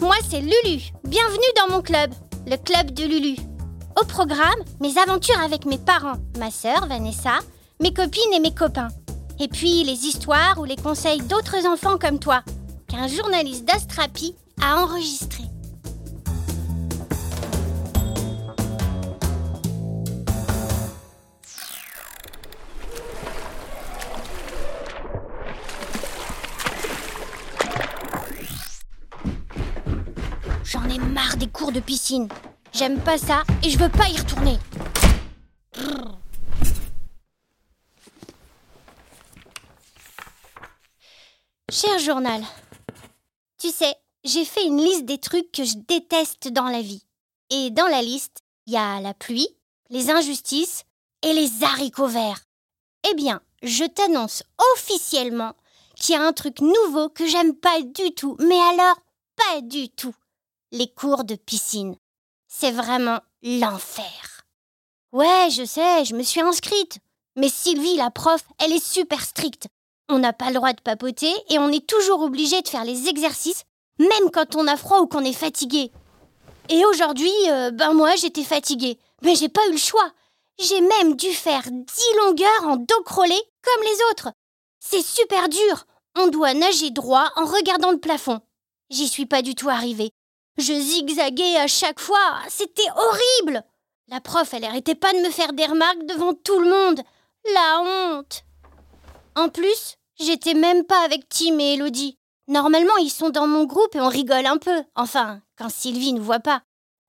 moi c'est Lulu. Bienvenue dans mon club, le club de Lulu. Au programme, mes aventures avec mes parents, ma sœur Vanessa, mes copines et mes copains. Et puis les histoires ou les conseils d'autres enfants comme toi, qu'un journaliste d'Astrapi a enregistré. Marre des cours de piscine. J'aime pas ça et je veux pas y retourner. Cher journal, tu sais, j'ai fait une liste des trucs que je déteste dans la vie. Et dans la liste, il y a la pluie, les injustices et les haricots verts. Eh bien, je t'annonce officiellement qu'il y a un truc nouveau que j'aime pas du tout, mais alors pas du tout. Les cours de piscine. C'est vraiment l'enfer. Ouais, je sais, je me suis inscrite. Mais Sylvie, la prof, elle est super stricte. On n'a pas le droit de papoter et on est toujours obligé de faire les exercices, même quand on a froid ou qu'on est fatigué. Et aujourd'hui, euh, ben moi, j'étais fatiguée. Mais j'ai pas eu le choix. J'ai même dû faire dix longueurs en dos crawlé comme les autres. C'est super dur. On doit nager droit en regardant le plafond. J'y suis pas du tout arrivée. Je zigzaguais à chaque fois. C'était horrible. La prof, elle arrêtait pas de me faire des remarques devant tout le monde. La honte. En plus, j'étais même pas avec Tim et Elodie. Normalement, ils sont dans mon groupe et on rigole un peu. Enfin, quand Sylvie ne voit pas.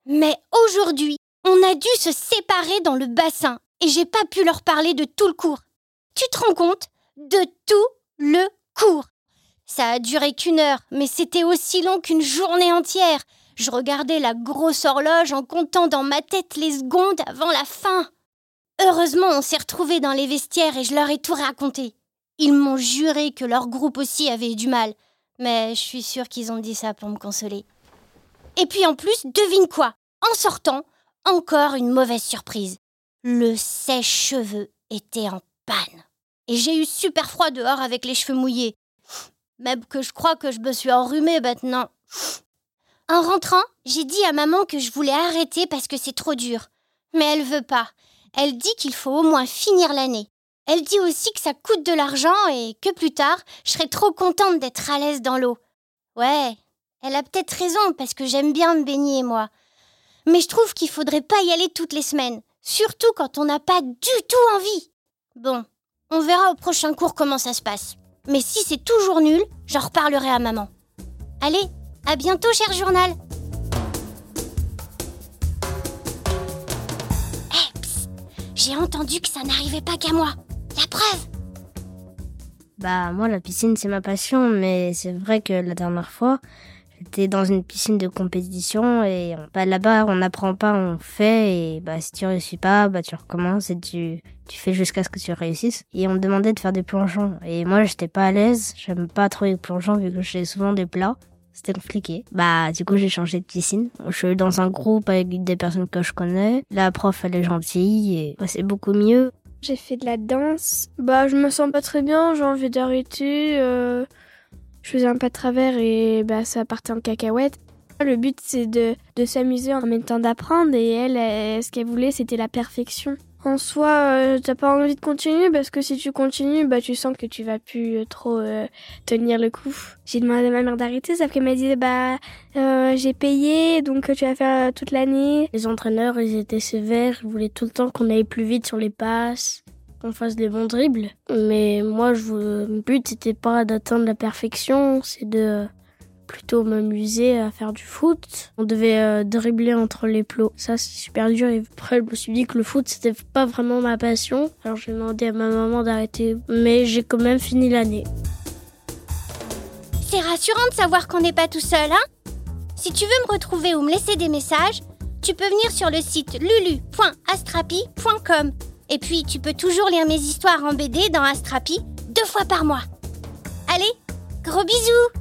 Mais aujourd'hui, on a dû se séparer dans le bassin et j'ai pas pu leur parler de tout le cours. Tu te rends compte? De tout. Ça a duré qu'une heure, mais c'était aussi long qu'une journée entière. Je regardais la grosse horloge en comptant dans ma tête les secondes avant la fin. Heureusement, on s'est retrouvés dans les vestiaires et je leur ai tout raconté. Ils m'ont juré que leur groupe aussi avait du mal, mais je suis sûre qu'ils ont dit ça pour me consoler. Et puis en plus, devine quoi? En sortant, encore une mauvaise surprise. Le sèche-cheveux était en panne. Et j'ai eu super froid dehors avec les cheveux mouillés. Même que je crois que je me suis enrhumée maintenant. En rentrant, j'ai dit à maman que je voulais arrêter parce que c'est trop dur. Mais elle veut pas. Elle dit qu'il faut au moins finir l'année. Elle dit aussi que ça coûte de l'argent et que plus tard, je serai trop contente d'être à l'aise dans l'eau. Ouais, elle a peut-être raison parce que j'aime bien me baigner, moi. Mais je trouve qu'il faudrait pas y aller toutes les semaines, surtout quand on n'a pas du tout envie. Bon, on verra au prochain cours comment ça se passe. Mais si c'est toujours nul, j'en reparlerai à maman. Allez, à bientôt, cher journal. Hé, j'ai entendu que ça n'arrivait pas qu'à moi. La preuve Bah, moi, la piscine, c'est ma passion, mais c'est vrai que la dernière fois, j'étais dans une piscine de compétition et bah, là-bas, on n'apprend pas, on fait et bah, si tu réussis pas, bah, tu recommences et tu, tu fais jusqu'à ce que tu réussisses. Et on me demandait de faire des plongeons. Et moi, j'étais pas à l'aise, j'aime pas trop les plongeons vu que je fais souvent des plats. C'était compliqué. Bah, du coup, j'ai changé de piscine. Je suis dans un groupe avec des personnes que je connais. La prof, elle est gentille et bah, c'est beaucoup mieux. J'ai fait de la danse. Bah, je me sens pas très bien, j'ai envie d'arrêter. Euh, je faisais un pas de travers et bah, ça partait en cacahuète. Le but, c'est de, de s'amuser en même temps d'apprendre et elle, ce qu'elle voulait, c'était la perfection en soi, euh, t'as pas envie de continuer parce que si tu continues, bah tu sens que tu vas plus euh, trop euh, tenir le coup. J'ai demandé à ma mère d'arrêter, sauf qu'elle m'a dit bah j'ai payé donc tu vas faire toute l'année. Les entraîneurs, ils étaient sévères, ils voulaient tout le temps qu'on aille plus vite sur les passes, qu'on fasse des bons dribbles. Mais moi, je, le but c'était pas d'atteindre la perfection, c'est de plutôt m'amuser à faire du foot. On devait euh, dribbler entre les plots. Ça, c'est super dur. Et après, je me suis dit que le foot, c'était pas vraiment ma passion. Alors, j'ai demandé à ma maman d'arrêter. Mais j'ai quand même fini l'année. C'est rassurant de savoir qu'on n'est pas tout seul, hein Si tu veux me retrouver ou me laisser des messages, tu peux venir sur le site lulu.astrapi.com. Et puis, tu peux toujours lire mes histoires en BD dans Astrapi deux fois par mois. Allez, gros bisous